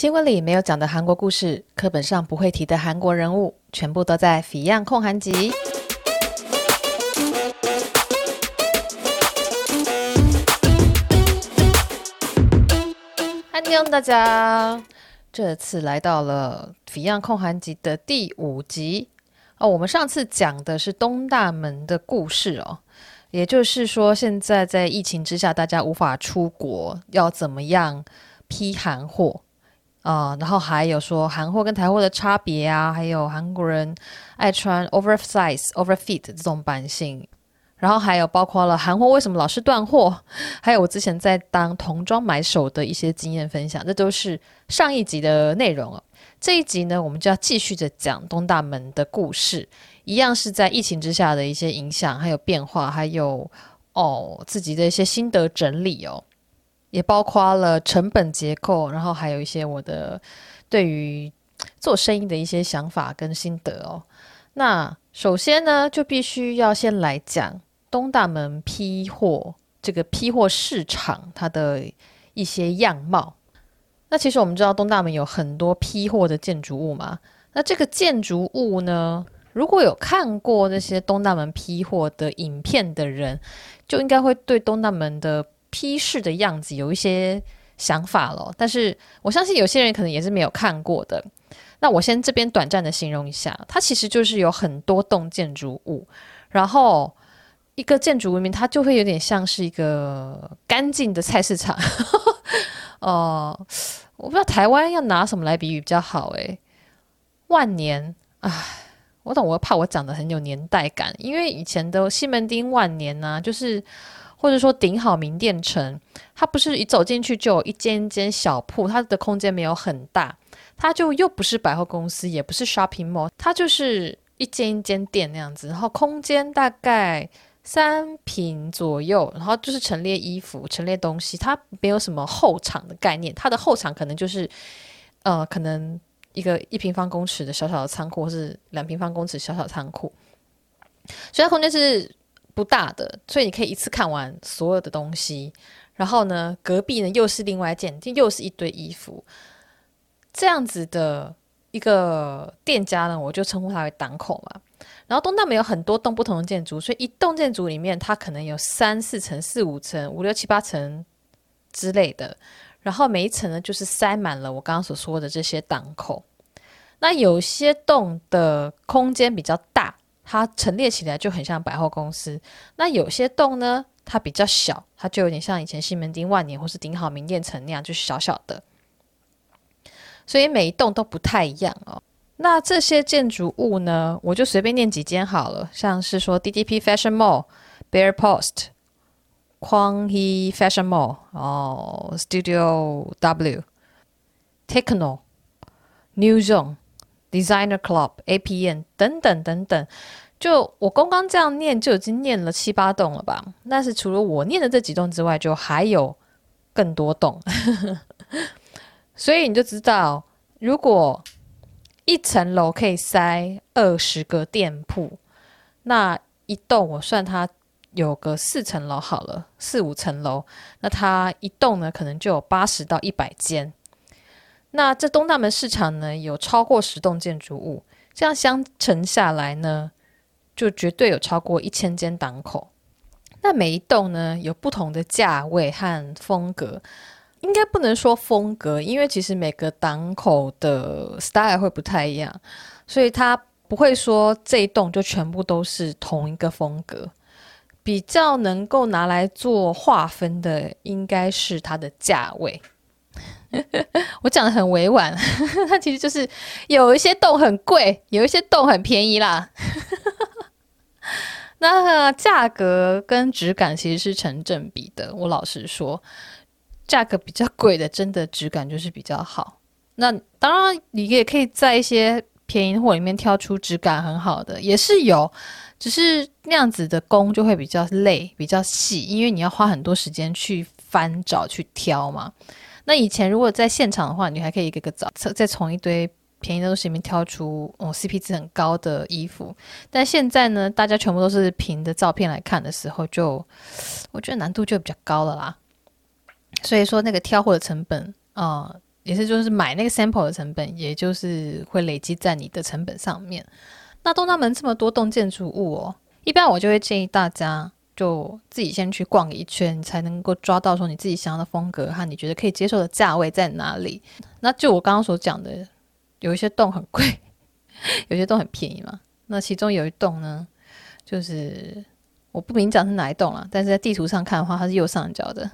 新闻里没有讲的韩国故事，课本上不会提的韩国人物，全部都在 Fion 焢韩集。欢迎大家，这次来到了 Fion 焢韩集的第五集哦。我们上次讲的是东大门的故事哦，也就是说，现在在疫情之下，大家无法出国，要怎么样批韩货？啊、然后还有说韩货跟台货的差别啊，还有韩国人爱穿 oversize、overfit 这种版型，然后还有包括了韩货为什么老是断货，还有我之前在当童装买手的一些经验分享，这都是上一集的内容哦。这一集呢，我们就要继续着讲东大门的故事，一样是在疫情之下的一些影响，还有变化，还有哦自己的一些心得整理哦。也包括了成本结构，然后还有一些我的对于做生意的一些想法跟心得哦。那首先呢，就必须要先来讲东大门批货这个批货市场它的一些样貌。那其实我们知道东大门有很多批货的建筑物嘛。那这个建筑物呢，如果有看过那些东大门批货的影片的人，就应该会对东大门的批示的样子有一些想法了，但是我相信有些人可能也是没有看过的。那我先这边短暂的形容一下，它其实就是有很多栋建筑物，然后一个建筑文明它就会有点像是一个干净的菜市场。哦、我不知道台湾要拿什么来比喻比较好诶，万年，唉，我懂，我怕我讲的很有年代感，因为以前的西门町万年呢、啊，就是。或者说顶好名店城，它不是一走进去就有一间间小铺，它的空间没有很大，它就又不是百货公司，也不是 shopping mall，它就是一间一间店那样子，然后空间大概三平左右，然后就是陈列衣服、陈列东西，它没有什么后场的概念，它的后场可能就是呃，可能一个一平方公尺的小小的仓库，或是两平方公尺小小仓库，所以它空间是。不大的，所以你可以一次看完所有的东西。然后呢，隔壁呢又是另外一件，又是一堆衣服，这样子的一个店家呢，我就称呼它为档口嘛。然后东大门有很多栋不同的建筑，所以一栋建筑里面它可能有三四层、四五层、五六七八层之类的。然后每一层呢，就是塞满了我刚刚所说的这些档口。那有些栋的空间比较大。它陈列起来就很像百货公司，那有些栋呢，它比较小，它就有点像以前西门町万年或是顶好名店城那样，就是小小的。所以每一栋都不太一样哦。那这些建筑物呢，我就随便念几间好了，像是说 DDP Fashion Mall、Bear Post、Kwanghi Fashion Mall、哦 Studio W、Techno、New Zone。Designer Club、APN 等等等等，就我刚刚这样念就已经念了七八栋了吧？但是除了我念的这几栋之外，就还有更多栋，所以你就知道，如果一层楼可以塞二十个店铺，那一栋我算它有个四层楼好了，四五层楼，那它一栋呢可能就有八十到一百间。那这东大门市场呢，有超过十栋建筑物，这样相乘下来呢，就绝对有超过一千间档口。那每一栋呢，有不同的价位和风格，应该不能说风格，因为其实每个档口的 style 会不太一样，所以它不会说这一栋就全部都是同一个风格。比较能够拿来做划分的，应该是它的价位。我讲的很委婉，它其实就是有一些栋很贵，有一些栋很便宜啦。那价格跟质感其实是成正比的。我老实说，价格比较贵的，真的质感就是比较好。那当然，你也可以在一些便宜货里面挑出质感很好的，也是有，只是那样子的工就会比较累，比较细，因为你要花很多时间去翻找、去挑嘛。那以前如果在现场的话，你还可以一个一个找，再从一堆便宜的东西里面挑出哦 CP 值很高的衣服。但现在呢，大家全部都是凭的照片来看的时候就，我觉得难度就比较高了啦。所以说那个挑货的成本啊、也是就是买那个 sample 的成本，也就是会累积在你的成本上面。那东大门这么多栋建筑物哦，一般我就会建议大家就自己先去逛一圈，才能够抓到说你自己想要的风格和你觉得可以接受的价位在哪里。那就我刚刚所讲的，有一些洞很贵，有些洞很便宜嘛。那其中有一栋呢，就是我不明讲是哪一栋了，但是在地图上看的话，它是右上角的。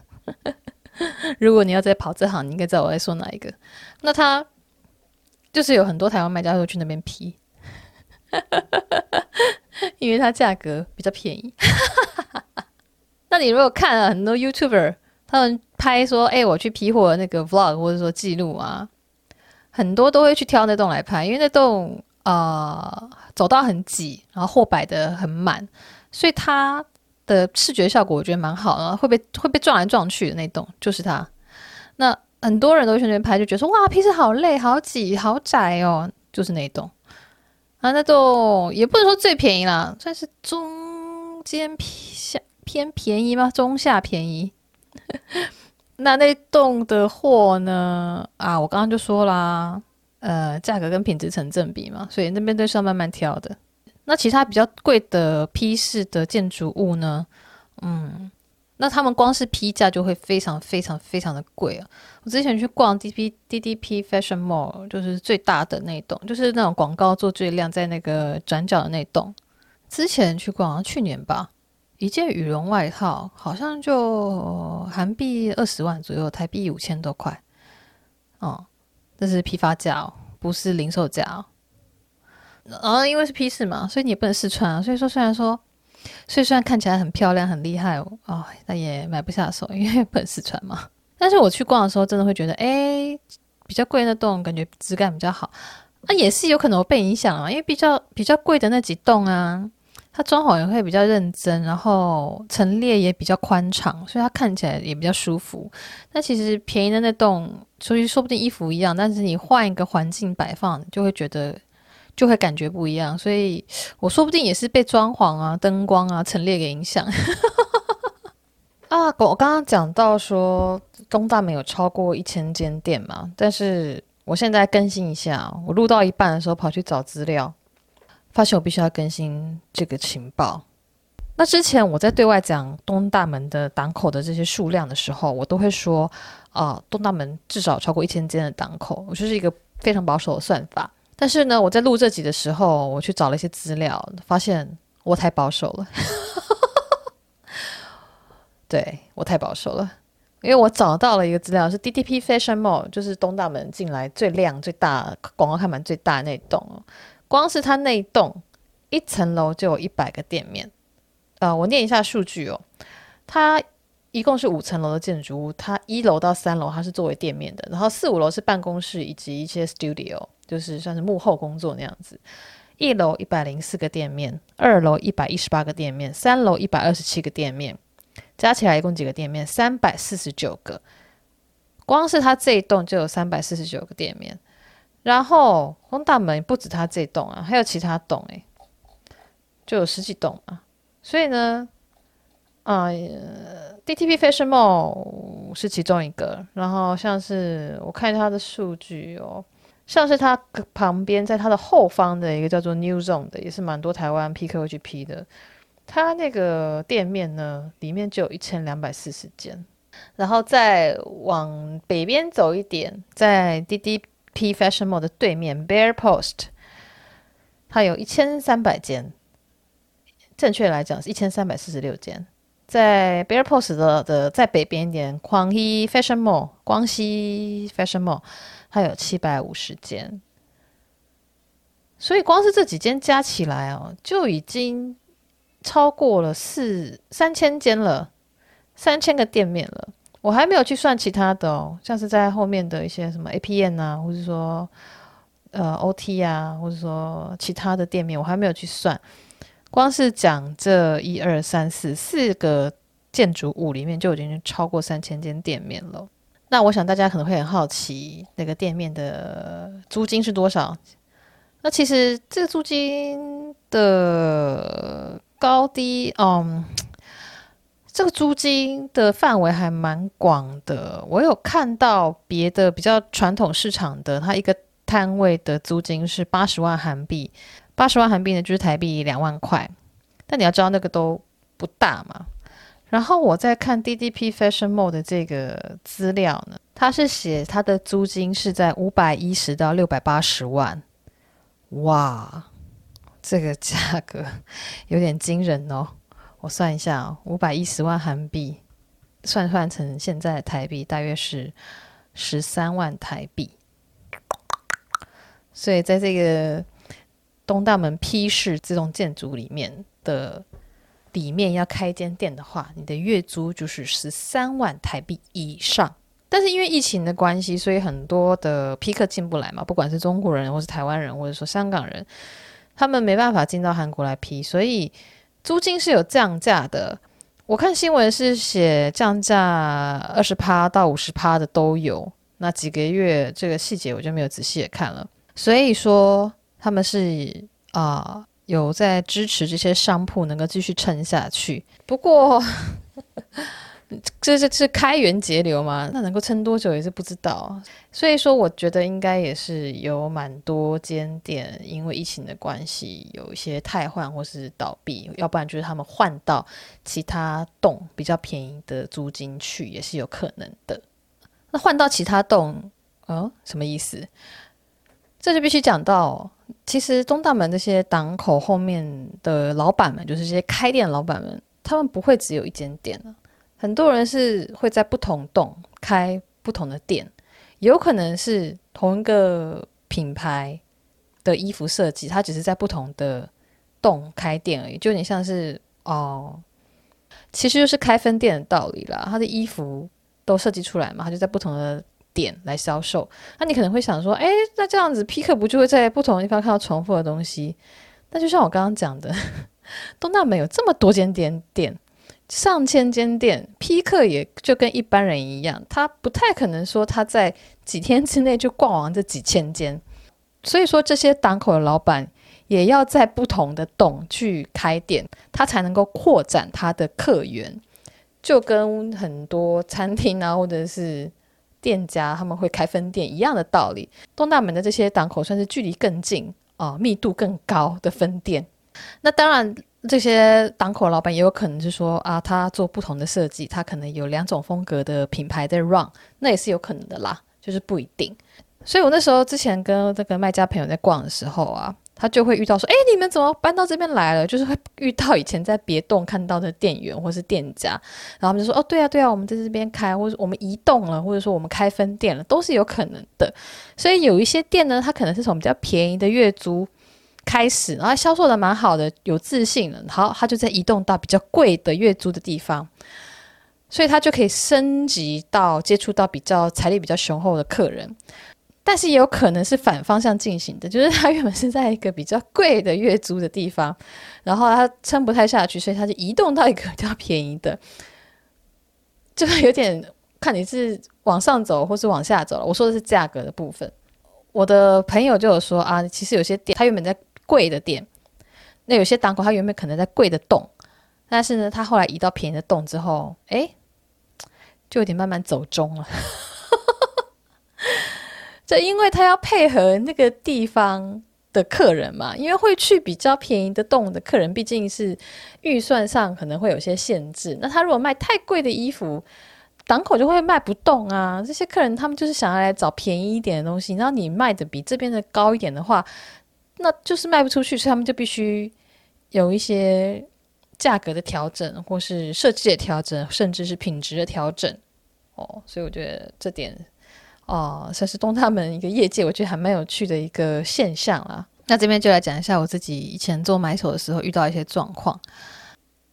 如果你要再跑这行，你应该知道我在说哪一个。那它就是有很多台湾卖家会去那边批。因为它价格比较便宜。那你如果看了很多 YouTuber，他们拍说：“哎、我去批货那个 Vlog 或者说记录啊，很多都会去挑那栋来拍，因为那栋啊、呃、走道很挤，然后货摆得很满，所以它的视觉效果我觉得蛮好的，会被会被撞来撞去的那栋就是它。那很多人都去那边拍，就觉得说：哇，平时好累，好挤，好窄哦，就是那栋。”啊，那栋也不能说最便宜啦，算是中间偏下偏便宜吗？中下便宜。那那栋的货呢？啊，我刚刚就说啦，呃，价格跟品质成正比嘛，所以那边都是要慢慢挑的。那其他比较贵的批式的建筑物呢？嗯。那他们光是批价就会非常非常非常的贵啊！我之前去逛 D P D D P Fashion Mall，就是最大的那栋，就是那种广告做最亮，在那个转角的那栋。之前去逛，去年吧，一件羽绒外套好像就韩币二十万左右，台币五千多块。哦，这是批发价哦，不是零售价哦。然后因为是批次嘛，所以你也不能试穿啊。所以说，虽然说。所以虽然看起来很漂亮、很厉害哦，哦，但也买不下手，因为不能试穿嘛。但是我去逛的时候，真的会觉得，哎，比较贵的那栋感觉质感比较好。那、也是有可能我被影响了，因为比较比较贵的那几栋啊，它装潢也会比较认真，然后陈列也比较宽敞，所以它看起来也比较舒服。但其实便宜的那栋，所以说不定衣服一样，但是你换一个环境摆放，就会觉得。就会感觉不一样，所以我说不定也是被装潢啊、灯光啊、陈列给影响。啊，我刚刚讲到说东大门有超过一千间店嘛，但是我现在更新一下，我录到一半的时候跑去找资料，发现我必须要更新这个情报。那之前我在对外讲东大门的档口的这些数量的时候，我都会说啊，东大门至少超过一千间的档口，我就是一个非常保守的算法。但是呢，我在录这集的时候，我去找了一些资料，发现我太保守了。对，我太保守了，因为我找到了一个资料，是 DDP Fashion Mall，就是东大门进来最亮、最大、广告看板最大那栋。光是它那一栋一层楼就有一百个店面。呃，我念一下数据哦，它一共是五层楼的建筑物，它一楼到三楼它是作为店面的，然后四五楼是办公室以及一些 studio。就是算是幕后工作那样子，一楼一百零四个店面，二楼一百一十八个店面，三楼一百二十七个店面，加起来一共几个店面？三百四十九个。光是它这一栋就有三百四十九个店面，然后东大门不止它这栋啊，还有其他栋诶，就有十几栋啊。所以呢，啊、，DTP Fashion Mall 是其中一个，然后像是我看它的数据哦。像是它旁边，在它的后方的一个叫做 New Zone 的，也是蛮多台湾批客会去批的。它那个店面呢，里面就有一千两百四十间。然后再往北边走一点，在滴滴 P Fashion Mall 的对面 Bear Post，它有一千三百间。正确来讲是一千三百四十六间。在 Bear Post 的的在北边一点，光熙 Fashion Mall，光熙 Fashion Mall。它有七百五十间，所以光是这几间加起来哦，就已经超过了四三千间了，三千个店面了。我还没有去算其他的哦，像是在后面的一些什么 APM 啊，或者说呃 OT 啊，或者说其他的店面，我还没有去算。光是讲这一二三四四个建筑物里面，就已经超过三千间店面了。那我想大家可能会很好奇，那个店面的租金是多少？那其实这个租金的高低，嗯，这个租金的范围还蛮广的。我有看到别的比较传统市场的，它一个摊位的租金是八十万韩币，八十万韩币呢就是台币两万块。但你要知道那个都不大嘛。然后我在看 DDP Fashion Mall 的这个资料呢，它是写它的租金是在五百一十到六百八十万。哇，这个价格有点惊人哦。我算一下哦，五百一十万韩币，算算成现在的台币大约是十三万台币。所以在这个东大门 P 市这种建筑里面的。里面要开间店的话，你的月租就是十三万台币以上。但是因为疫情的关系，所以很多的批客进不来嘛，不管是中国人，或是台湾人，或者说香港人，他们没办法进到韩国来批，所以租金是有降价的。我看新闻是写降价二十趴到五十趴的都有。那几个月这个细节我就没有仔细的看了。所以说他们是啊。有在支持这些商铺能够继续撑下去，不过这这是开源节流嘛？那能够撑多久也是不知道。所以说，我觉得应该也是有蛮多间店因为疫情的关系有一些汰换或是倒闭，要不然就是他们换到其他栋比较便宜的租金去也是有可能的。那换到其他栋，哦，什么意思？这就必须讲到。其实东大门这些档口后面的老板们，就是这些开店老板们，他们不会只有一间店啊。很多人是会在不同栋开不同的店，有可能是同一个品牌的衣服设计，它只是在不同的栋开店而已，就有点像是哦，其实就是开分店的道理啦。他的衣服都设计出来嘛，他就在不同的。点来销售，那你可能会想说，哎，那这样子批客不就会在不同的地方看到重复的东西？那就像我刚刚讲的，东大门有这么多间店，店上千间店，批客也就跟一般人一样，他不太可能说他在几天之内就逛完这几千间。所以说，这些档口的老板也要在不同的栋去开店，他才能够扩展他的客源，就跟很多餐厅啊，或者是。店家他们会开分店一样的道理，东大门的这些档口算是距离更近啊、密度更高的分店。那当然，这些档口老板也有可能是说啊，他做不同的设计，他可能有两种风格的品牌在 run，那也是有可能的啦，就是不一定。所以我那时候之前跟这个卖家朋友在逛的时候啊。他就会遇到说：“哎，你们怎么搬到这边来了？”就是会遇到以前在别栋看到的店员或是店家，然后我们就说：“哦，对啊，对啊，我们在这边开，或者我们移动了，或者说我们开分店了，都是有可能的。”所以有一些店呢，它可能是从比较便宜的月租开始，然后销售的蛮好的，有自信了，然后他就在移动到比较贵的月租的地方，所以他就可以升级到接触到比较财力比较雄厚的客人。但是也有可能是反方向进行的，就是他原本是在一个比较贵的月租的地方，然后他撑不太下去，所以他就移动到一个比较便宜的，就是有点看你是往上走或是往下走了。我说的是价格的部分。我的朋友就有说啊，其实有些店他原本在贵的店，那有些档口他原本可能在贵的洞，但是呢，他后来移到便宜的洞之后，哎，就有点慢慢走中了。这因为他要配合那个地方的客人嘛，因为会去比较便宜的洞的客人，毕竟是预算上可能会有些限制。那他如果卖太贵的衣服，档口就会卖不动啊。这些客人他们就是想要来找便宜一点的东西，然后你卖的比这边的高一点的话，那就是卖不出去，所以他们就必须有一些价格的调整，或是设计的调整，甚至是品质的调整。哦，所以我觉得这点。哦，算是东大门一个业界，我觉得还蛮有趣的一个现象啦。那这边就来讲一下我自己以前做买手的时候遇到一些状况。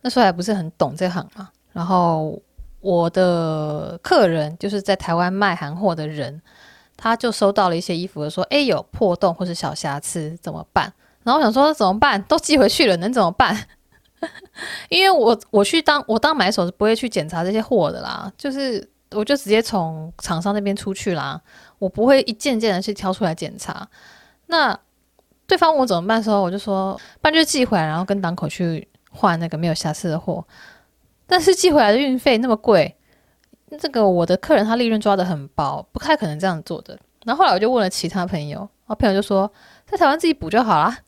那时候还不是很懂这行嘛，然后我的客人就是在台湾卖韩货的人，他就收到了一些衣服，说：“哎，有破洞或是小瑕疵怎么办？”然后我想说怎么办？都寄回去了，能怎么办？因为我我去当我当买手是不会去检查这些货的啦，就是。我就直接从厂商那边出去啦，我不会一件件的去挑出来检查。那对方问我怎么办的时候，我就说，不然就寄回来，然后跟档口去换那个没有瑕疵的货。但是寄回来的运费那么贵，这个我的客人他利润抓得很薄，不太可能这样做的。然后后来我就问了其他朋友，然后朋友就说在台湾自己补就好啦。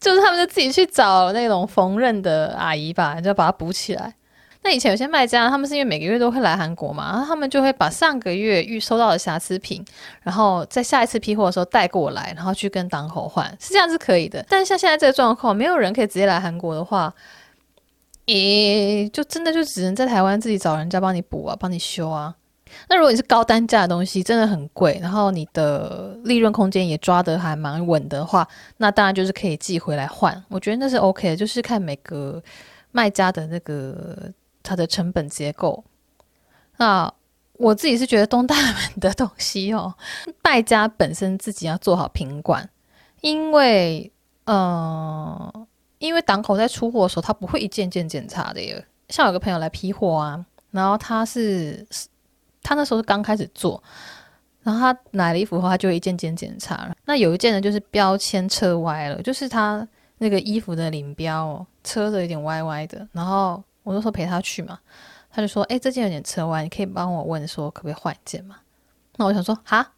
就是他们就自己去找那种缝纫的阿姨吧，就把它补起来。那以前有些卖家，他们是因为每个月都会来韩国嘛，然后他们就会把上个月预收到的瑕疵品，然后在下一次批货的时候带过来，然后去跟档口换，是这样是可以的。但像现在这个状况，没有人可以直接来韩国的话，诶，就真的就只能在台湾自己找人家帮你补啊，帮你修啊。那如果你是高单价的东西，真的很贵，然后你的利润空间也抓得还蛮稳的话，那当然就是可以寄回来换。我觉得那是 OK 的，就是看每个卖家的那个。它的成本结构，那我自己是觉得东大门的东西哦，卖家本身自己要做好品管，因为呃，因为档口在出货的时候，他不会一件件检查的耶。像有个朋友来批货啊，然后他是他那时候是刚开始做，然后他买了衣服后，他就一件件检查了。那有一件呢，就是标签车歪了，就是他那个衣服的领标哦，车的有点歪歪的，然后。我就说陪他去嘛，他就说：“哎、这件有点车歪，你可以帮我问说可不可以换一件嘛？”那我想说：“哈，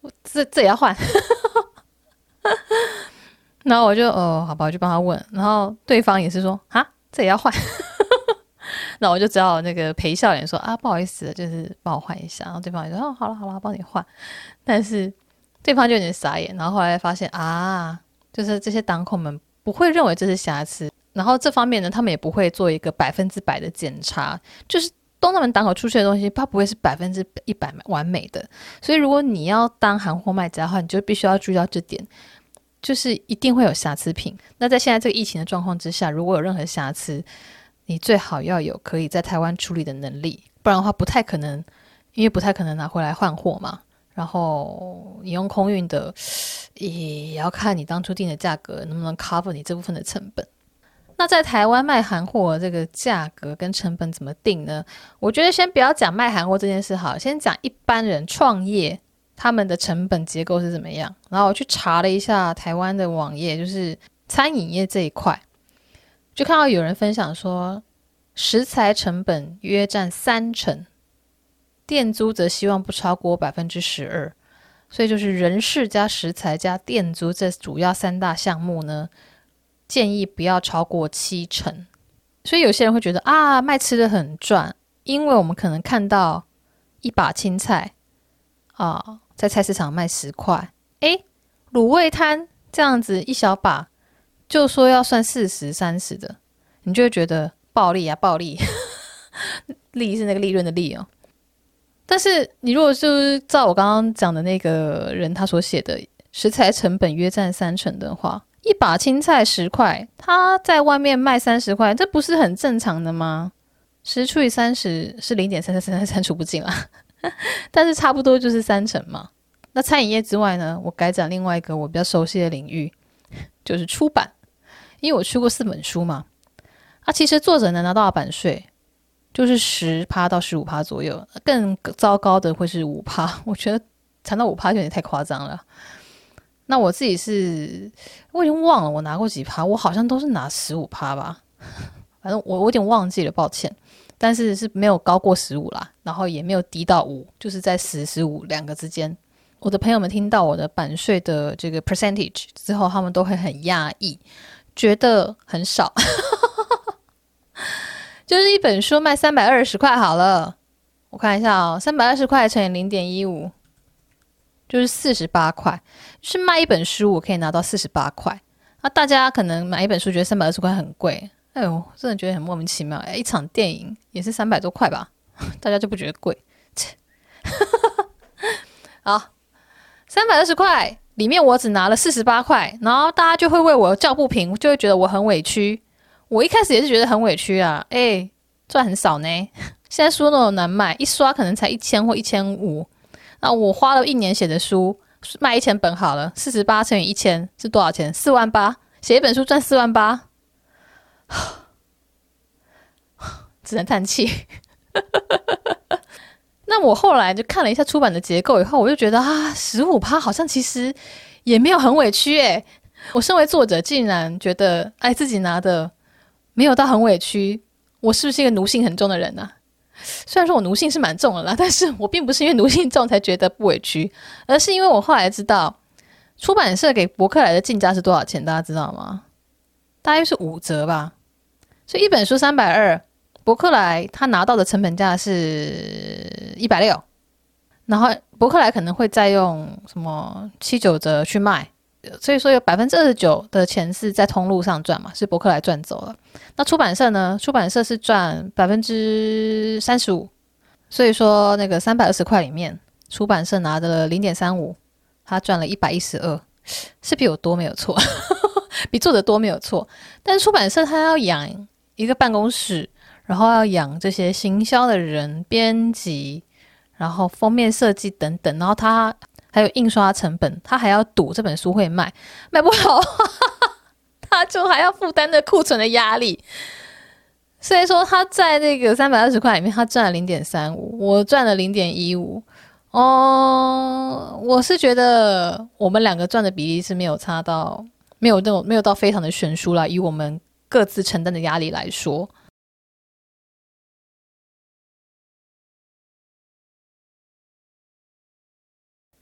我这这也要换？” 然后我就哦，好吧，我就帮他问。然后对方也是说：“啊，这也要换？” 那我就只好那个陪笑脸说：“啊，不好意思，就是帮我换一下。”然后对方也说：“哦，好了好了，帮你换。”但是对方就有点傻眼。然后后来发现啊，就是这些档口们不会认为这是瑕疵。然后这方面呢，他们也不会做一个百分之百的检查，就是东大门档口出去的东西，它不会是百分之一百完美的。所以如果你要当韩货卖家的话，你就必须要注意到这点，就是一定会有瑕疵品。那在现在这个疫情的状况之下，如果有任何瑕疵，你最好要有可以在台湾处理的能力，不然的话不太可能，因为不太可能拿回来换货嘛。然后你用空运的，也要看你当初定的价格能不能 cover 你这部分的成本。那在台湾卖韩货这个价格跟成本怎么定呢？我觉得先不要讲卖韩货这件事好，先讲一般人创业他们的成本结构是怎么样。然后我去查了一下台湾的网页，就是餐饮业这一块，就看到有人分享说，食材成本约占三成，店租则希望不超过百分之十二，所以就是人事加食材加店租这主要三大项目呢。建议不要超过七成，所以有些人会觉得啊，卖吃的很赚，因为我们可能看到一把青菜啊，在菜市场卖十块，诶，卤味摊这样子一小把，就说要算四十三十的，你就会觉得暴利啊，暴利，利是那个利润的利哦。但是你如果就是照我刚刚讲的那个人他所写的食材成本约占三成的话。一把青菜十块，他在外面卖三十块，这不是很正常的吗？十除以三十是零点三三三三三，除不尽啊。但是差不多就是三成嘛。那餐饮业之外呢，我改讲另外一个我比较熟悉的领域，就是出版，因为我出过四本书嘛。啊，其实作者能拿到的版税就是十趴到十五趴左右，更糟糕的会是五趴。我觉得谈到五趴就有点太夸张了。那我自己是，我已经忘了我拿过几趴，我好像都是拿十五趴吧，反正我我有点忘记了，抱歉。但是是没有高过十五啦，然后也没有低到五，就是在十十五两个之间。我的朋友们听到我的版税的这个 percentage 之后，他们都会很压抑，觉得很少。就是一本书卖三百二十块好了，我看一下哦，三百二十块乘以零点一五。就是四十八块，是卖一本书，我可以拿到四十八块。那大家可能买一本书觉得三百二十块很贵，哎呦，真的觉得很莫名其妙。哎，一场电影也是三百多块吧，大家就不觉得贵？切，好，三百二十块里面我只拿了四十八块，然后大家就会为我叫不平，就会觉得我很委屈。我一开始也是觉得很委屈啊，哎，赚很少呢。现在书那么难卖，一刷可能才一千或一千五。那我花了一年写的书，卖一千本好了，四十八乘以一千是多少钱？四万八，写一本书赚四万八，只能叹气。那我后来就看了一下出版的结构以后，我就觉得啊，十五趴好像其实也没有很委屈诶。我身为作者，竟然觉得哎，自己拿的没有到很委屈，我是不是一个奴性很重的人呢、啊？虽然说我奴性是蛮重的啦，但是我并不是因为奴性重才觉得不委屈，而是因为我后来知道出版社给博客来的进价是多少钱，大家知道吗？大约是五折吧。所以一本书三百二，伯克莱他拿到的成本价是一百六，然后伯克莱可能会再用什么七九折去卖。所以说有百分之二十九的钱是在通路上赚嘛，是伯克莱赚走了。那出版社呢？出版社是赚百分之三十五。所以说那个三百二十块里面，出版社拿的了零点三五，他赚了一百一十二，是比我多没有错，比作者多没有错。但是出版社他要养一个办公室，然后要养这些行销的人、编辑，然后封面设计等等，然后他。还有印刷成本，他还要赌这本书会卖，卖不好，他就还要负担着库存的压力。所以说他在那个三百二十块里面，他赚了零点三五，我赚了零点一五。哦，我是觉得我们两个赚的比例是没有差到，没有那种没有到非常的悬殊啦，以我们各自承担的压力来说。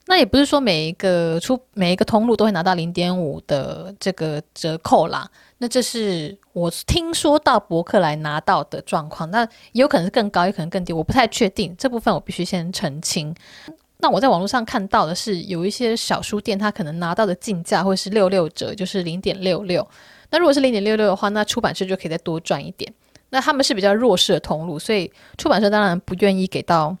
那也不是说每一个出每一个通路都会拿到零点五的这个折扣啦。那这是我听说到博客来拿到的状况，那也有可能是更高，也可能更低，我不太确定。这部分我必须先澄清。那我在网络上看到的是，有一些小书店它可能拿到的进价会是六六折，就是零点六六。那如果是零点六六的话，那出版社就可以再多赚一点。那他们是比较弱势的通路，所以出版社当然不愿意给到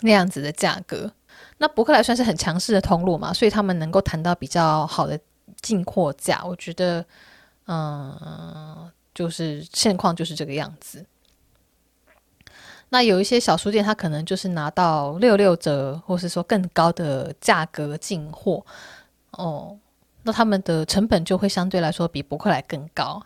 那样子的价格。那博客来算是很强势的通路嘛，所以他们能够谈到比较好的进货价，我觉得，嗯，就是现况就是这个样子。那有一些小书店，他可能就是拿到六六折，或是说更高的价格进货，哦，那他们的成本就会相对来说比博客来更高。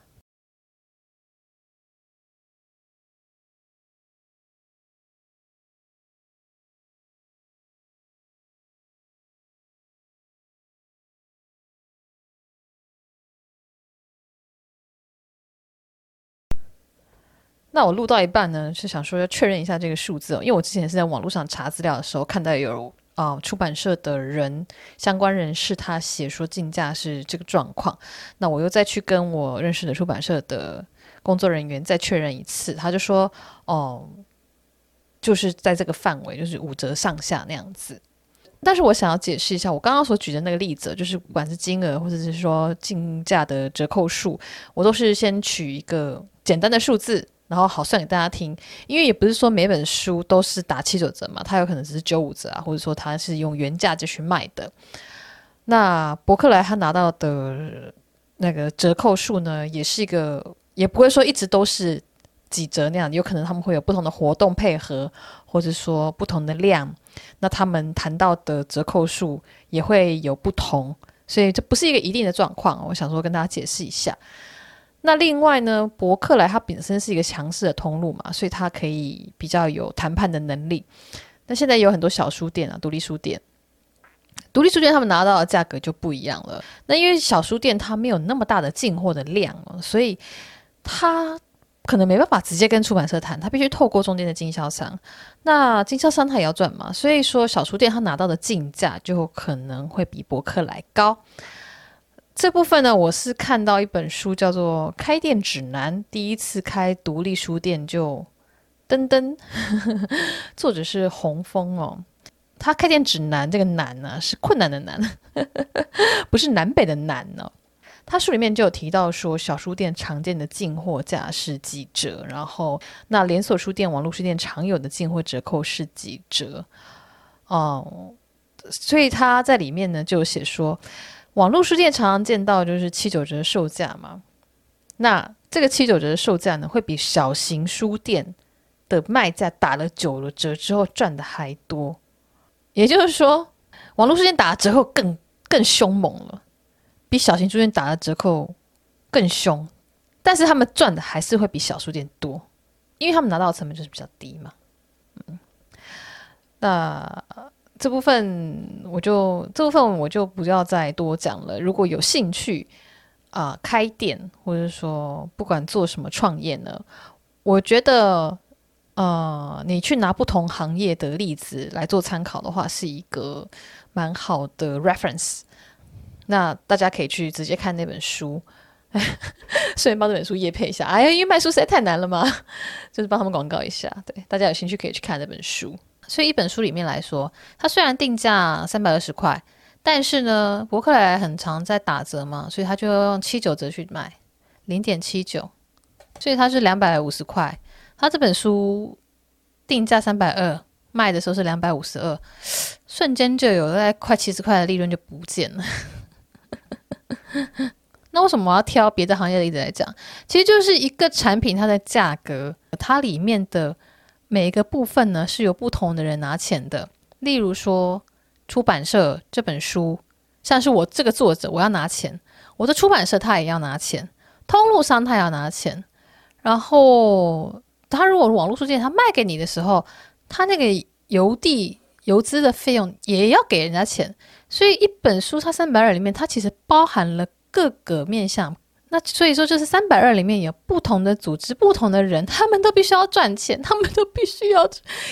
那我录到一半呢，是想说要确认一下这个数字哦，因为我之前是在网络上查资料的时候看到有、呃、出版社的人相关人士他写说进价是这个状况，那我又再去跟我认识的出版社的工作人员再确认一次，他就说哦，就是在这个范围，就是五折上下那样子。但是我想要解释一下，我刚刚所举的那个例子，就是不管是金额或者是说进价的折扣数，我都是先取一个简单的数字。然后好算给大家听，因为也不是说每本书都是打七九折嘛，它有可能只是九五折啊，或者说它是用原价就去卖的。那伯克莱他拿到的那个折扣数呢，也是一个，也不会说一直都是几折那样，有可能他们会有不同的活动配合，或者说不同的量，那他们谈到的折扣数也会有不同，所以这不是一个一定的状况。我想说跟大家解释一下。那另外呢，博客来它本身是一个强势的通路嘛，所以它可以比较有谈判的能力。那现在有很多小书店啊，独立书店，独立书店他们拿到的价格就不一样了。那因为小书店它没有那么大的进货的量，所以它可能没办法直接跟出版社谈，它必须透过中间的经销商。那经销商他也要赚嘛，所以说小书店他拿到的进价就可能会比博客来高。这部分呢，我是看到一本书叫做《开店指南》，第一次开独立书店就噔噔，作者是洪峰哦。他开店指南这个难呢，是困难的难，不是南北的南呢、哦。他书里面就有提到说，小书店常见的进货价是几折，然后那连锁书店、网络书店常有的进货折扣是几折哦。所以他在里面呢就写说。网络书店常常见到就是七九折售价嘛，那这个七九折的售价呢，会比小型书店的卖价打了九折之后赚的还多。也就是说，网络书店打的折扣更更凶猛了，比小型书店打的折扣更凶，但是他们赚的还是会比小书店多，因为他们拿到的成本就是比较低嘛。嗯，那。这部分我就这部分我就不要再多讲了。如果有兴趣啊、开店或者说不管做什么创业呢，我觉得呃，你去拿不同行业的例子来做参考的话，是一个蛮好的 reference。那大家可以去直接看那本书，顺便帮这本书业配一下。哎呀，因为卖书实在太难了嘛，就是帮他们广告一下。对，大家有兴趣可以去看那本书。所以一本书里面来说，它虽然定价三百二十块，但是呢，博客来很常在打折嘛，所以他就要用七九折去卖，零点七九，所以它是两百五十块。他这本书定价三百二，卖的时候是两百五十二，瞬间就有在快七十块的利润就不见了。那为什么我要挑别的行业的例子来讲？其实就是一个产品，它的价格，它里面的。每一个部分呢，是由不同的人拿钱的。例如说，出版社这本书，像是我这个作者，我要拿钱；我的出版社他也要拿钱，通路商他也要拿钱。然后，他如果网络书店他卖给你的时候，他那个邮递邮资的费用也要给人家钱。所以，一本书它三百二里面，它其实包含了各个面向。那所以说，就是三百二里面有不同的组织、不同的人，他们都必须要赚钱，他们都必须要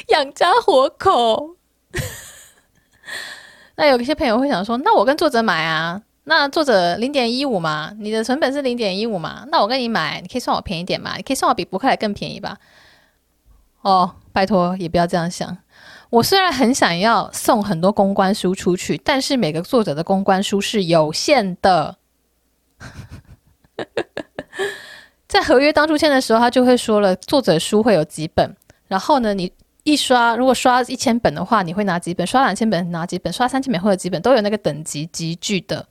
养家活口。那有一些朋友会想说，那我跟作者买啊，那作者零点一五嘛，你的成本是零点一五嘛，那我跟你买，你可以算我便宜点嘛，你可以算我比博客来更便宜吧？哦，拜托，也不要这样想。我虽然很想要送很多公关书出去，但是每个作者的公关书是有限的。在合约当初签的时候，他就会说了，作者书会有几本，然后呢，你一刷，如果刷一千本的话，你会拿几本；刷两千本拿几本；刷三千本会有几本，都有那个等级集聚的。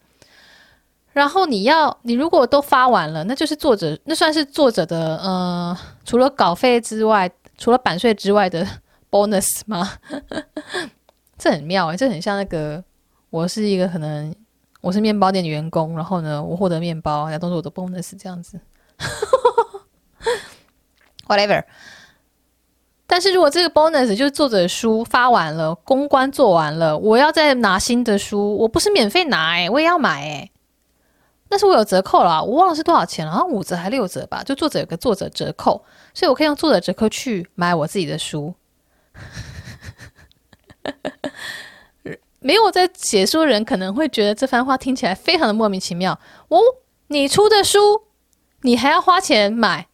然后你要，你如果都发完了，那就是作者，那算是作者的，呃，除了稿费之外，除了版税之外的 bonus 吗？这很妙诶、欸，这很像那个，我是一个可能。我是面包店的员工，然后呢，我获得面包，然后都是我的 bonus 这样子，whatever。但是如果这个 bonus 就是作者书发完了，公关做完了，我要再拿新的书，我不是免费拿诶，我也要买诶。但是我有折扣了，我忘了是多少钱了，好像五折还六折吧，就作者有个作者折扣，所以我可以用作者折扣去买我自己的书。没有在写书人可能会觉得这番话听起来非常的莫名其妙。哦，你出的书，你还要花钱买，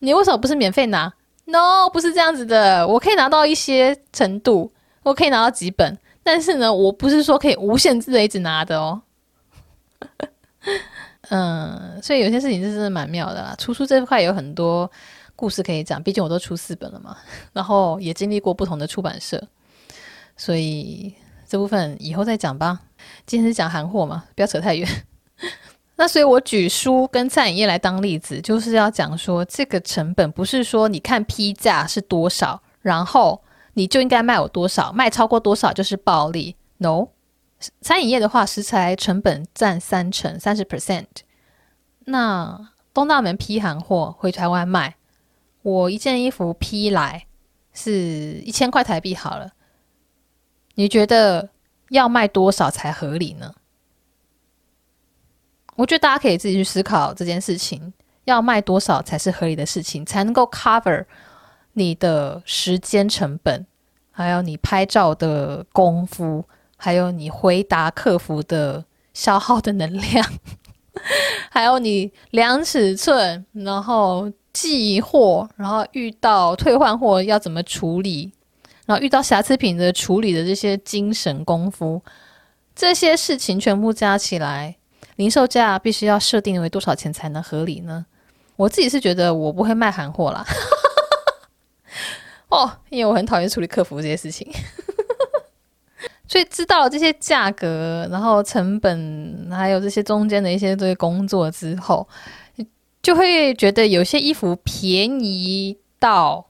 你为什么不是免费拿？No，不是这样子的。我可以拿到一些程度，我可以拿到几本，但是呢，我不是说可以无限制的一直拿的哦。嗯，所以有些事情是真的蛮妙的啦。出书这块有很多故事可以讲，毕竟我都出四本了嘛，然后也经历过不同的出版社，所以。这部分以后再讲吧。今天是讲韩货嘛，不要扯太远。那所以我举书跟餐饮业来当例子，就是要讲说这个成本不是说你看批价是多少，然后你就应该卖我多少，卖超过多少就是暴利。No，餐饮业的话，食材成本占三成，三十 percent。那东大门批韩货回台湾卖，我一件衣服批来是一千块台币好了。你觉得要卖多少才合理呢？我觉得大家可以自己去思考这件事情，要卖多少才是合理的事情，才能够 cover 你的时间成本，还有你拍照的功夫，还有你回答客服的消耗的能量，还有你量尺寸，然后寄货，然后遇到退换货要怎么处理。然后遇到瑕疵品的处理的这些精神功夫，这些事情全部加起来，零售价必须要设定为多少钱才能合理呢？我自己是觉得我不会卖韩货啦，哦，因为我很讨厌处理客服这些事情，所以知道这些价格，然后成本，还有这些中间的一些这些工作之后，就会觉得有些衣服便宜到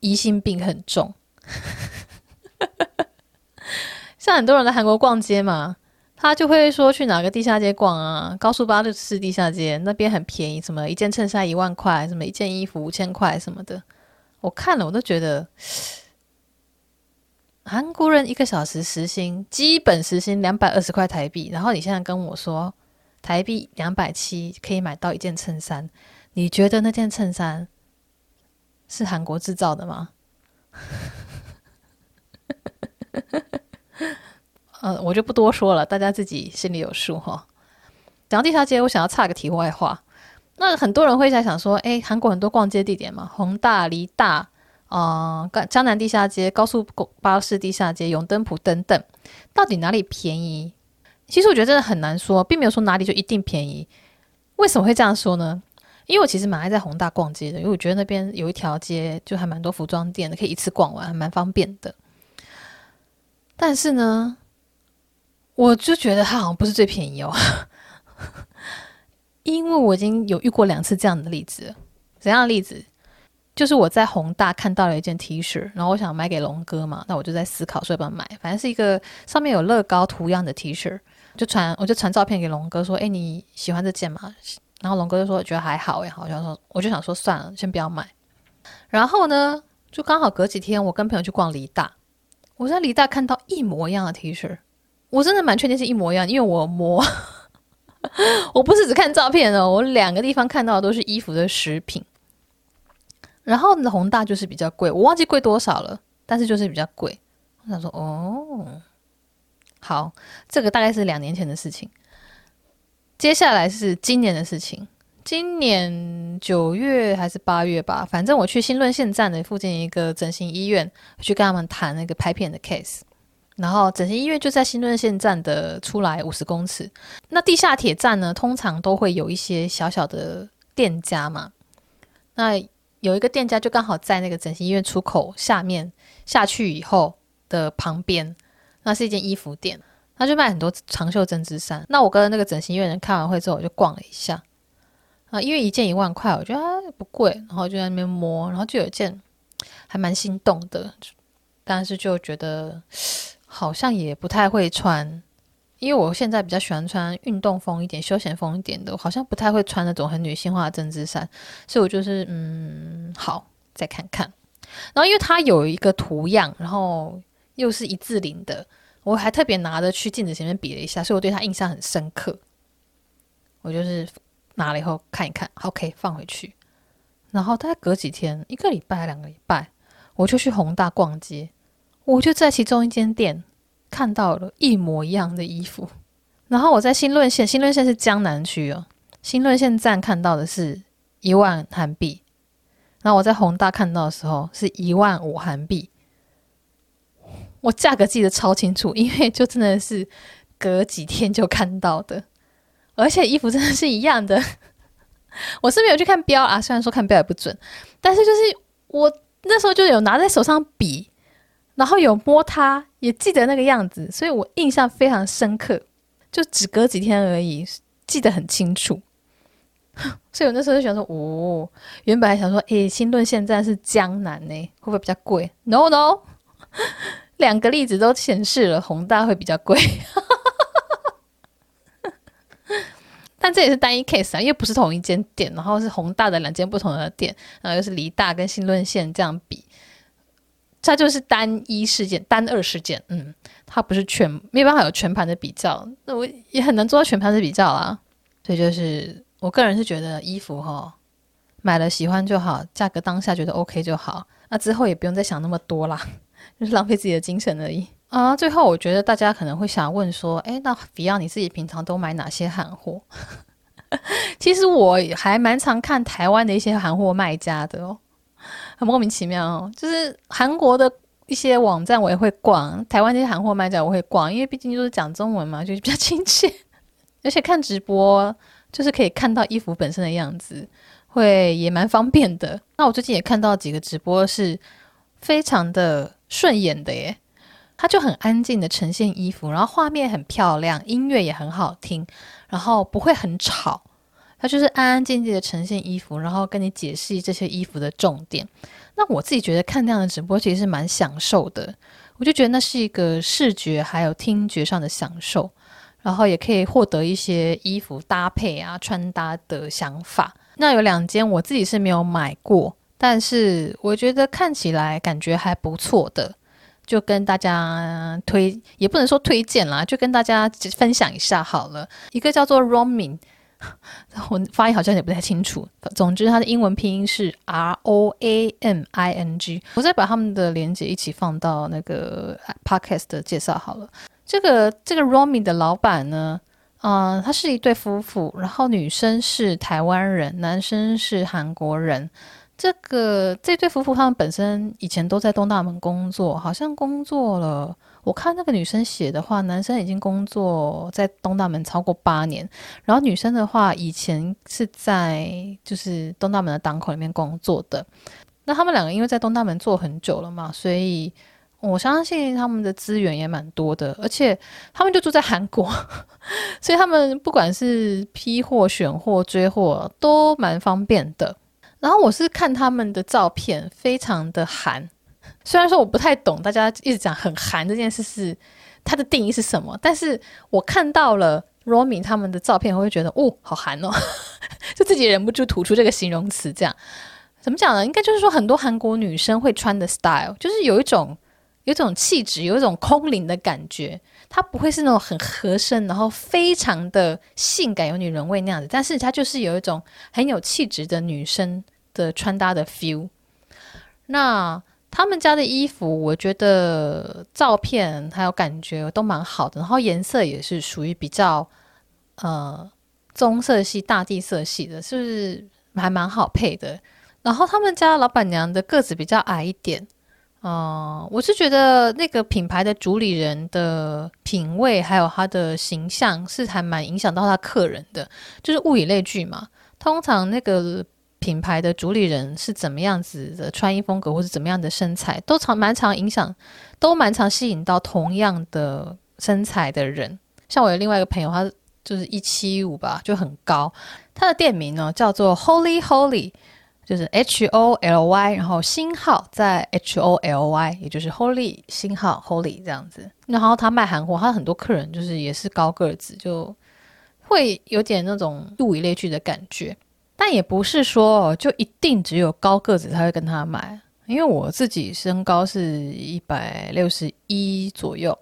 疑心病很重。像很多人在韩国逛街嘛，他就会说去哪个地下街逛啊，高速八六四地下街，那边很便宜，什么一件衬衫一万块，什么一件衣服五千块什么的。我看了我都觉得，韩国人一个小时时薪基本时薪两百二十块台币，然后你现在跟我说台币两百七可以买到一件衬衫，你觉得那件衬衫是韩国制造的吗？呃，我就不多说了，大家自己心里有数哈。讲到地下街，我想要插个题外话。那很多人会在想说，诶，韩国很多逛街地点嘛，弘大、梨大，啊、呃，江南地下街、高速巴士地下街、永登浦等等，到底哪里便宜？其实我觉得真的很难说，并没有说哪里就一定便宜。为什么会这样说呢？因为我其实蛮爱在弘大逛街的，因为我觉得那边有一条街就还蛮多服装店的，可以一次逛完，还蛮方便的。但是呢，我就觉得它好像不是最便宜哦。因为我已经有遇过两次这样的例子，怎样的例子？就是我在弘大看到了一件 T 恤，然后我想买给龙哥嘛，那我就在思考说要不要买。反正是一个上面有乐高图样的 T 恤，就传我就传照片给龙哥说：“哎，你喜欢这件吗？”然后龙哥就说：“觉得还好呀。”好像说我就想说算了，先不要买。然后呢，就刚好隔几天，我跟朋友去逛梨大，我在梨大看到一模一样的 T 恤，我真的蛮确定是一模一样，因为我摸。我不是只看照片哦，我两个地方看到的都是衣服的实品。然后呢，弘大就是比较贵，我忘记贵多少了，但是就是比较贵。我想说，哦，好，这个大概是两年前的事情。接下来是今年的事情，今年九月还是八月吧，反正我去新润线站的附近一个整形医院去跟他们谈那个拍片的 case。然后整形医院就在新润线站的出来五十公尺。那地下铁站呢，通常都会有一些小小的店家嘛。那有一个店家就刚好在那个整形医院出口下面下去以后的旁边，那是一间衣服店，他就卖很多长袖针织衫。那我跟那个整形医院人开完会之后，我就逛了一下啊，因为一件一万块，我觉得不贵，然后就在那边摸，然后就有一件还蛮心动的，但是就觉得。好像也不太会穿，因为我现在比较喜欢穿运动风一点、休闲风一点的，我好像不太会穿那种很女性化的针织衫，所以我就是嗯，好，再看看。然后因为它有一个图样，然后又是一字领的，我还特别拿着去镜子前面比了一下，所以我对它印象很深刻。我就是拿了以后看一看，OK，放回去。然后大概隔几天，一个礼拜、两个礼拜，我就去弘大逛街。我就在其中一间店看到了一模一样的衣服，然后我在新论线，新论线是江南区哦，新论线站看到的是一万韩币，然后我在弘大看到的时候是一万五韩币，我价格记得超清楚，因为就真的是隔几天就看到的，而且衣服真的是一样的。我是没有去看标啊，虽然说看标也不准，但是就是我那时候就有拿在手上比。然后有摸它，也记得那个样子，所以我印象非常深刻。就只隔几天而已，记得很清楚。所以我那时候就想说，哦，原本还想说，诶，新芦线站是江南呢，会不会比较贵？No No，两个例子都显示了宏大会比较贵。但这也是单一 case 啊，因为不是同一间店，然后是宏大的两间不同的店，然后又是梨大跟新论线这样比。它就是单一事件，单二事件，嗯，它不是全，没办法有全盘的比较，那我也很难做到全盘的比较啦。所以就是我个人是觉得衣服哈，买了喜欢就好，价格当下觉得 OK 就好，那之后也不用再想那么多啦，就是浪费自己的精神而已啊。最后我觉得大家可能会想问说，诶，那 Fion 你自己平常都买哪些韩货？其实我还蛮常看台湾的一些韩货卖家的哦。很莫名其妙哦，就是韩国的一些网站我也会逛，台湾这些韩货卖家我会逛，因为毕竟就是讲中文嘛，就是比较亲切。而且看直播就是可以看到衣服本身的样子，会也蛮方便的。那我最近也看到几个直播是非常的顺眼的耶，它就很安静的呈现衣服，然后画面很漂亮，音乐也很好听，然后不会很吵。他就是安安静静的呈现衣服，然后跟你解释这些衣服的重点。那我自己觉得看那样的直播其实是蛮享受的，我就觉得那是一个视觉还有听觉上的享受，然后也可以获得一些衣服搭配啊穿搭的想法。那有两件我自己是没有买过，但是我觉得看起来感觉还不错的，就跟大家推，也不能说推荐啦，就跟大家分享一下好了。一个叫做 Roming，我发音好像也不太清楚。总之，它的英文拼音是 R O A M I N G。我再把他们的连接一起放到那个 Podcast 的介绍好了。这个这个 Roming 的老板呢，嗯、他是一对夫妇，然后女生是台湾人，男生是韩国人。这个这对夫妇他们本身以前都在东大门工作，好像工作了。我看那个女生写的话，男生已经工作在东大门超过八年，然后女生的话以前是在就是东大门的档口里面工作的。那他们两个因为在东大门做很久了嘛，所以我相信他们的资源也蛮多的，而且他们就住在韩国，所以他们不管是批货、选货、追货都蛮方便的。然后我是看他们的照片，非常的韩。虽然说我不太懂，大家一直讲很韩这件事是它的定义是什么，但是我看到了 Romi 他们的照片，我会觉得哦，好韩哦，就自己忍不住吐出这个形容词。这样怎么讲呢？应该就是说很多韩国女生会穿的 style，就是有一种有一种气质，有一种空灵的感觉。它不会是那种很合身，然后非常的性感有女人味那样子，但是它就是有一种很有气质的女生的穿搭的 feel。那他们家的衣服，我觉得照片还有感觉都蛮好的，然后颜色也是属于比较呃棕色系、大地色系的，是不是还蛮好配的？然后他们家老板娘的个子比较矮一点。哦、我是觉得那个品牌的主理人的品味，还有他的形象，是还蛮影响到他客人的。就是物以类聚嘛，通常那个品牌的主理人是怎么样子的穿衣风格，或是怎么样的身材，都常蛮常影响，都蛮常吸引到同样的身材的人。像我有另外一个朋友，他就是一七五吧，就很高。他的店名呢叫做 Holy Holy。就是 H O L Y，然后星号在 H O L Y，也就是 Holy 星号 Holy 这样子。然后他卖韩货，他很多客人就是也是高个子，就会有点那种物以类聚的感觉。但也不是说就一定只有高个子才会跟他买，因为我自己身高是一百六十一左右。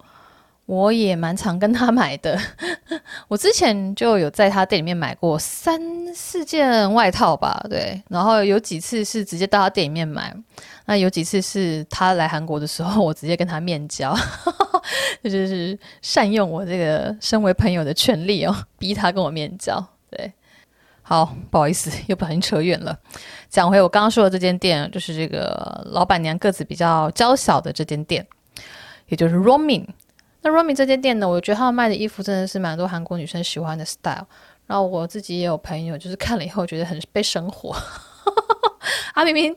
我也蛮常跟他买的，我之前就有在他店里面买过三四件外套吧，对，然后有几次是直接到他店里面买，那有几次是他来韩国的时候，我直接跟他面交，这 就是善用我这个身为朋友的权利哦，逼他跟我面交，对，好，不好意思，又不小心扯远了，讲回我刚刚说的这间店，就是这个老板娘个子比较娇小的这间店，也就是 Roaming。那 Romi 这间店呢，我觉得他们卖的衣服真的是蛮多韩国女生喜欢的 style。然后我自己也有朋友，就是看了以后觉得很被生活。啊，明明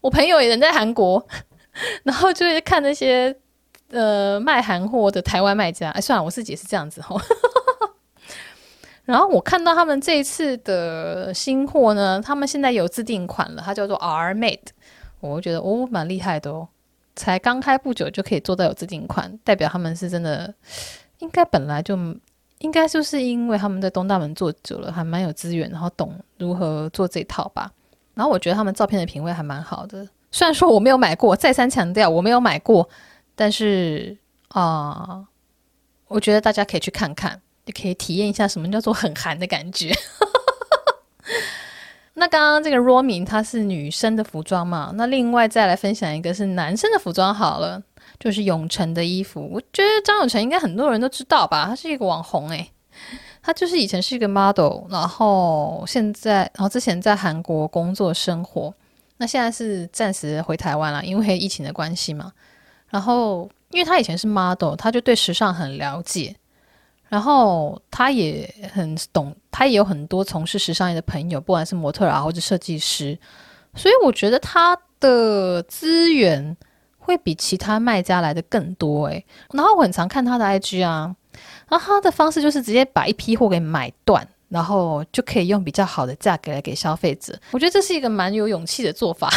我朋友也人在韩国，然后就会看那些呃卖韩货的台湾卖家。哎，算了，我自己也是这样子吼。然后我看到他们这一次的新货呢，他们现在有自订款了，它叫做 R Made，我觉得哦蛮厉害的哦。才刚开不久就可以做到有自订款，代表他们是真的，应该本来就应该就是因为他们在东大门做久了，还蛮有资源，然后懂如何做这套吧。然后我觉得他们照片的品味还蛮好的，虽然说我没有买过，再三强调我没有买过，但是啊、我觉得大家可以去看看，也可以体验一下什么叫做很韩的感觉。那刚刚这个 Roaming 它是女生的服装嘛？那另外再来分享一个是男生的服装好了，就是永成的衣服。我觉得张永成应该很多人都知道吧？他是一个网红诶、欸，他就是以前是一个 model，然后现在然后之前在韩国工作生活，那现在是暂时回台湾了，因为疫情的关系嘛。然后因为他以前是 model，他就对时尚很了解。然后他也很懂，他也有很多从事时尚业的朋友，不管是模特啊或者设计师，所以我觉得他的资源会比其他卖家来的更多诶。然后我很常看他的 IG 啊，然后他的方式就是直接把一批货给买断，然后就可以用比较好的价格来给消费者。我觉得这是一个蛮有勇气的做法，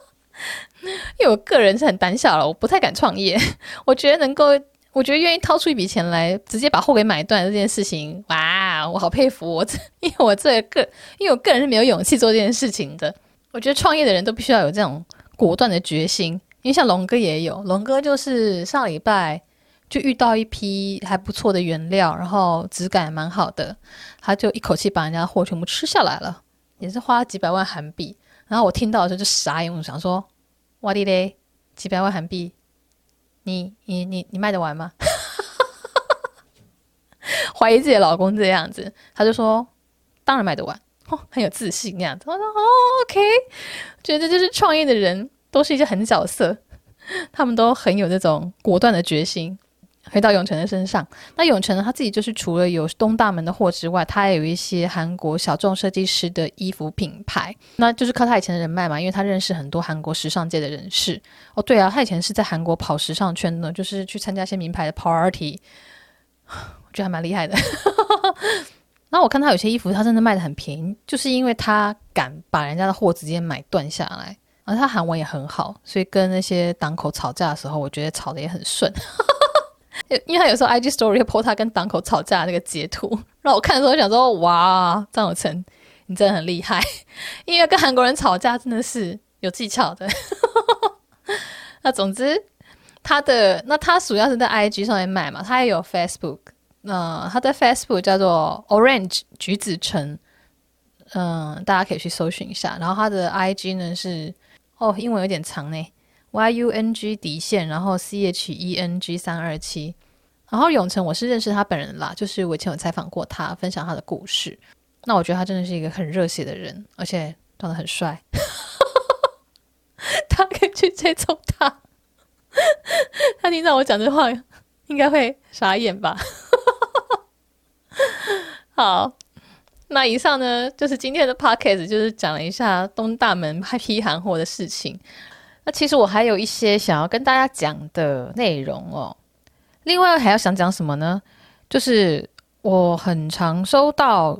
因为我个人是很胆小了，我不太敢创业，我觉得能够。我觉得愿意掏出一笔钱来直接把货给买断这件事情，哇，我好佩服我这，因为我这个，因为我个人是没有勇气做这件事情的。我觉得创业的人都必须要有这种果断的决心，因为像龙哥也有，龙哥就是上礼拜就遇到一批还不错的原料，然后质感蛮好的，他就一口气把人家货全部吃下来了，也是花了几百万韩币。然后我听到的时候就傻眼，我想说，哇哩嘞，几百万韩币，你你你你卖得完吗？怀疑自己的老公这样子，他就说当然卖得完，哦，很有自信那样子。我说哦，OK，觉得就是创业的人都是一些狠角色，他们都很有那种果断的决心。回到永成的身上，那永成呢，他自己就是除了有东大门的货之外，他还有一些韩国小众设计师的衣服品牌，那就是靠他以前的人脉嘛，因为他认识很多韩国时尚界的人士。哦，对啊，他以前是在韩国跑时尚圈的，就是去参加一些名牌的 party 我。觉得还蛮厉害的，然后我看他有些衣服，他真的卖得很便宜，就是因为他敢把人家的货直接买断下来，而他韩文也很好，所以跟那些档口吵架的时候，我觉得吵得也很顺。因为他有时候 IG Story 会 po 他跟档口吵架的那个截图，让我看的时候想说，哇，张友成，你真的很厉害，因为跟韩国人吵架真的是有技巧的。那总之，他的那他主要是在 IG 上面卖嘛，他也有 Facebook。那他的 Facebook 叫做 Orange 橘子橙，嗯，大家可以去搜寻一下。然后他的 IG 呢是哦，英文有点长呢，Y U N G 底线，然后 C H E N G 三二七。然后永成我是认识他本人啦，就是我以前有采访过他，分享他的故事。那我觉得他真的是一个很热血的人，而且长得很帅，他可以去追踪他。他听到我讲这话，应该会傻眼吧。好，那以上呢就是今天的 podcast，就是讲了一下东大门批韩货的事情。那其实我还有一些想要跟大家讲的内容哦。另外还要想讲什么呢？就是我很常收到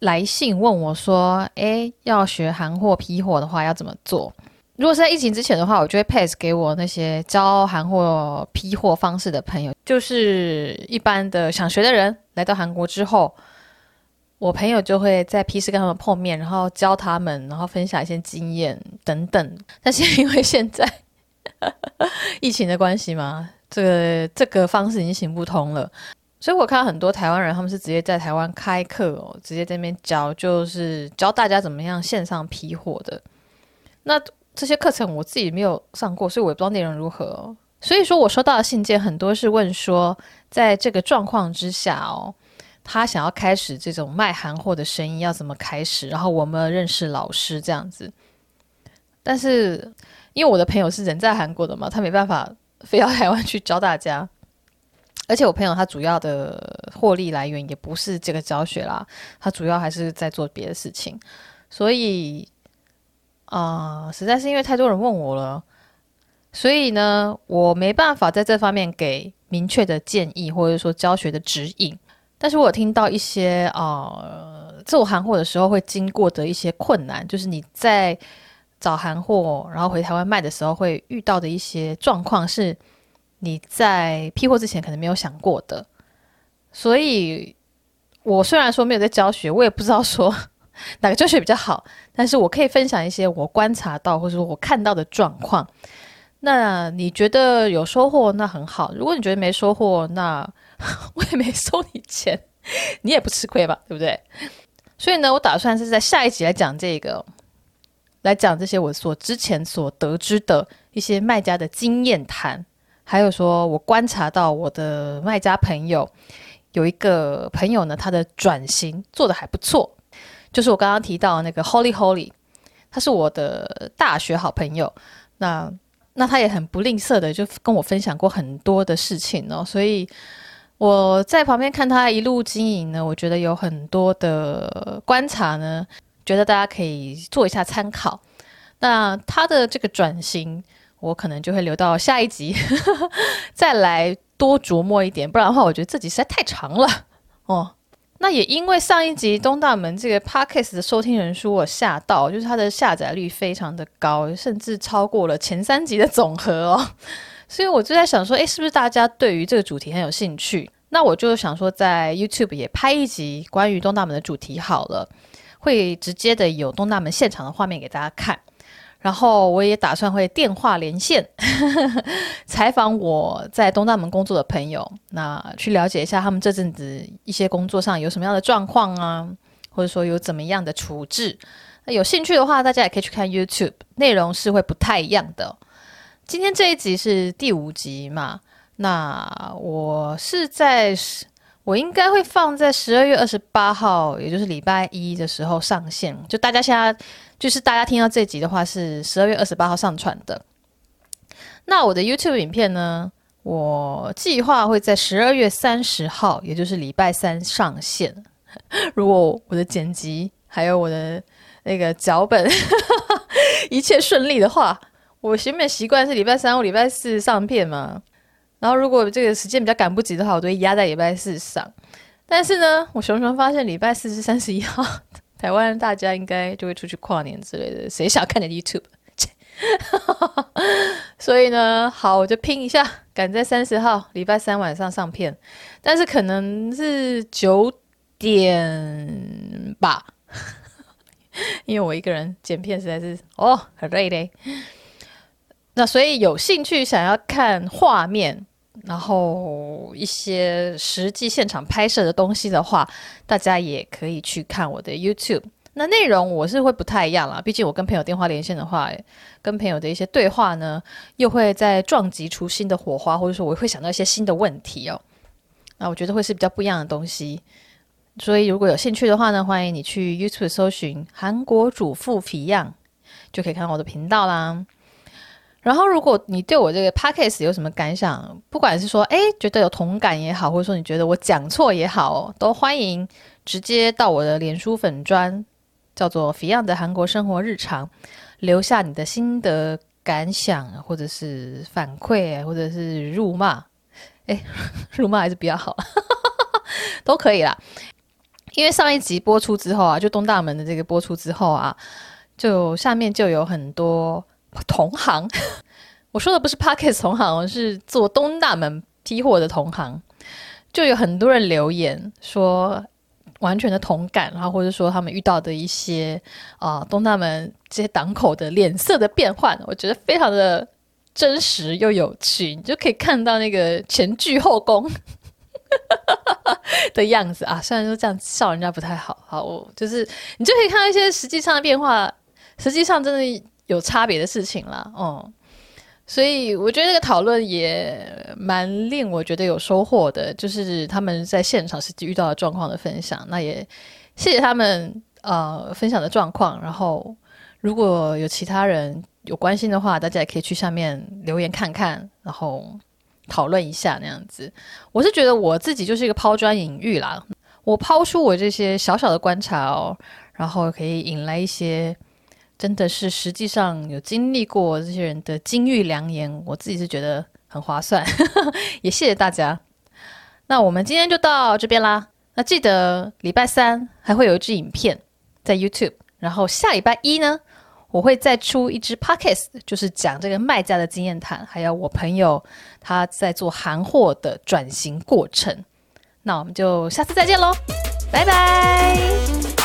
来信问我说：“诶，要学韩货批货的话要怎么做？”如果是在疫情之前的话，我就会 pass 给我那些教韩货批货方式的朋友，就是一般的想学的人来到韩国之后，我朋友就会在批示跟他们碰面，然后教他们，然后分享一些经验等等。但是因为现在 疫情的关系嘛，这个这个方式已经行不通了，所以我看到很多台湾人他们是直接在台湾开课哦，直接在那边教，就是教大家怎么样线上批货的。那这些课程我自己没有上过，所以我也不知道内容如何哦。所以说我收到的信件很多是问说，在这个状况之下哦，他想要开始这种卖韩货的生意要怎么开始？然后我们认识老师这样子。但是因为我的朋友是人在韩国的嘛，他没办法飞到台湾去教大家。而且我朋友他主要的获利来源也不是这个教学啦，他主要还是在做别的事情，所以。啊、实在是因为太多人问我了，所以呢，我没办法在这方面给明确的建议，或者说教学的指引。但是我有听到一些啊、呃，做韩货的时候会经过的一些困难，就是你在找韩货，然后回台湾卖的时候会遇到的一些状况，是你在批货之前可能没有想过的。所以，我虽然说没有在教学，我也不知道说。哪个教学比较好？但是我可以分享一些我观察到或者说我看到的状况。那你觉得有收获，那很好；如果你觉得没收获，那 我也没收你钱，你也不吃亏吧？对不对？所以呢，我打算是在下一集来讲这个，来讲这些我所之前所得知的一些卖家的经验谈，还有说我观察到我的卖家朋友有一个朋友呢，他的转型做得还不错。就是我刚刚提到那个 Holy Holy，他是我的大学好朋友，那那他也很不吝啬的就跟我分享过很多的事情哦，所以我在旁边看他一路经营呢，我觉得有很多的观察呢，觉得大家可以做一下参考。那他的这个转型，我可能就会留到下一集 再来多琢磨一点，不然的话，我觉得这集实在太长了哦。那也因为上一集东大门这个 podcast 的收听人数我吓到，就是它的下载率非常的高，甚至超过了前三集的总和哦。所以我就在想说，诶，是不是大家对于这个主题很有兴趣？那我就想说，在 YouTube 也拍一集关于东大门的主题好了，会直接的有东大门现场的画面给大家看。然后我也打算会电话连线 采访我在东大门工作的朋友，那去了解一下他们这阵子一些工作上有什么样的状况啊，或者说有怎么样的处置。那有兴趣的话，大家也可以去看 YouTube，内容是会不太一样的。今天这一集是第五集嘛，那我是在。我应该会放在十二月二十八号，也就是礼拜一的时候上线。就大家现在，就是大家听到这集的话，是十二月二十八号上传的。那我的 YouTube 影片呢，我计划会在十二月三十号，也就是礼拜三上线。如果我的剪辑还有我的那个脚本 一切顺利的话，我原本习惯是礼拜三或礼拜四上片嘛。然后，如果这个时间比较赶不及的话，我都会压在礼拜四上。但是呢，我熊熊发现礼拜四是三十一号，台湾大家应该就会出去跨年之类的，谁想看点 YouTube？所以呢，好，我就拼一下，赶在三十号礼拜三晚上上片，但是可能是九点吧，因为我一个人剪片实在是哦很累嘞。那所以有兴趣想要看画面。然后一些实际现场拍摄的东西的话，大家也可以去看我的 YouTube。那内容我是会不太一样啦，毕竟我跟朋友电话连线的话，跟朋友的一些对话呢，又会再撞击出新的火花，或者说我会想到一些新的问题哦。那我觉得会是比较不一样的东西。所以如果有兴趣的话呢，欢迎你去 YouTube 搜寻“韩国主妇皮样就可以看到我的频道啦。然后，如果你对我这个 podcast 有什么感想，不管是说哎觉得有同感也好，或者说你觉得我讲错也好，都欢迎直接到我的脸书粉专，叫做 Fion 的韩国生活日常，留下你的心得感想，或者是反馈，或者是辱骂，哎，辱骂还是比较好，都可以啦。因为上一集播出之后啊，就东大门的这个播出之后啊，就下面就有很多。同行，我说的不是 Podcast 同行，是做东大门批货的同行，就有很多人留言说完全的同感，然后或者说他们遇到的一些啊、东大门这些档口的脸色的变换，我觉得非常的真实又有趣，你就可以看到那个前倨后恭 的样子啊。虽然说这样笑人家不太好，好，我就是你就可以看到一些实际上的变化，实际上真的。有差别的事情啦，哦，所以我觉得这个讨论也蛮令我觉得有收获的，就是他们在现场实际遇到的状况的分享。那也谢谢他们呃分享的状况。然后如果有其他人有关心的话，大家也可以去下面留言看看，然后讨论一下那样子。我是觉得我自己就是一个抛砖引玉啦，我抛出我这些小小的观察哦，然后可以引来一些。真的是，实际上有经历过这些人的金玉良言，我自己是觉得很划算，也谢谢大家。那我们今天就到这边啦。那记得礼拜三还会有一支影片在 YouTube，然后下礼拜一呢，我会再出一支 Podcast，就是讲这个卖家的经验谈，还有我朋友他在做韩货的转型过程。那我们就下次再见喽，拜拜。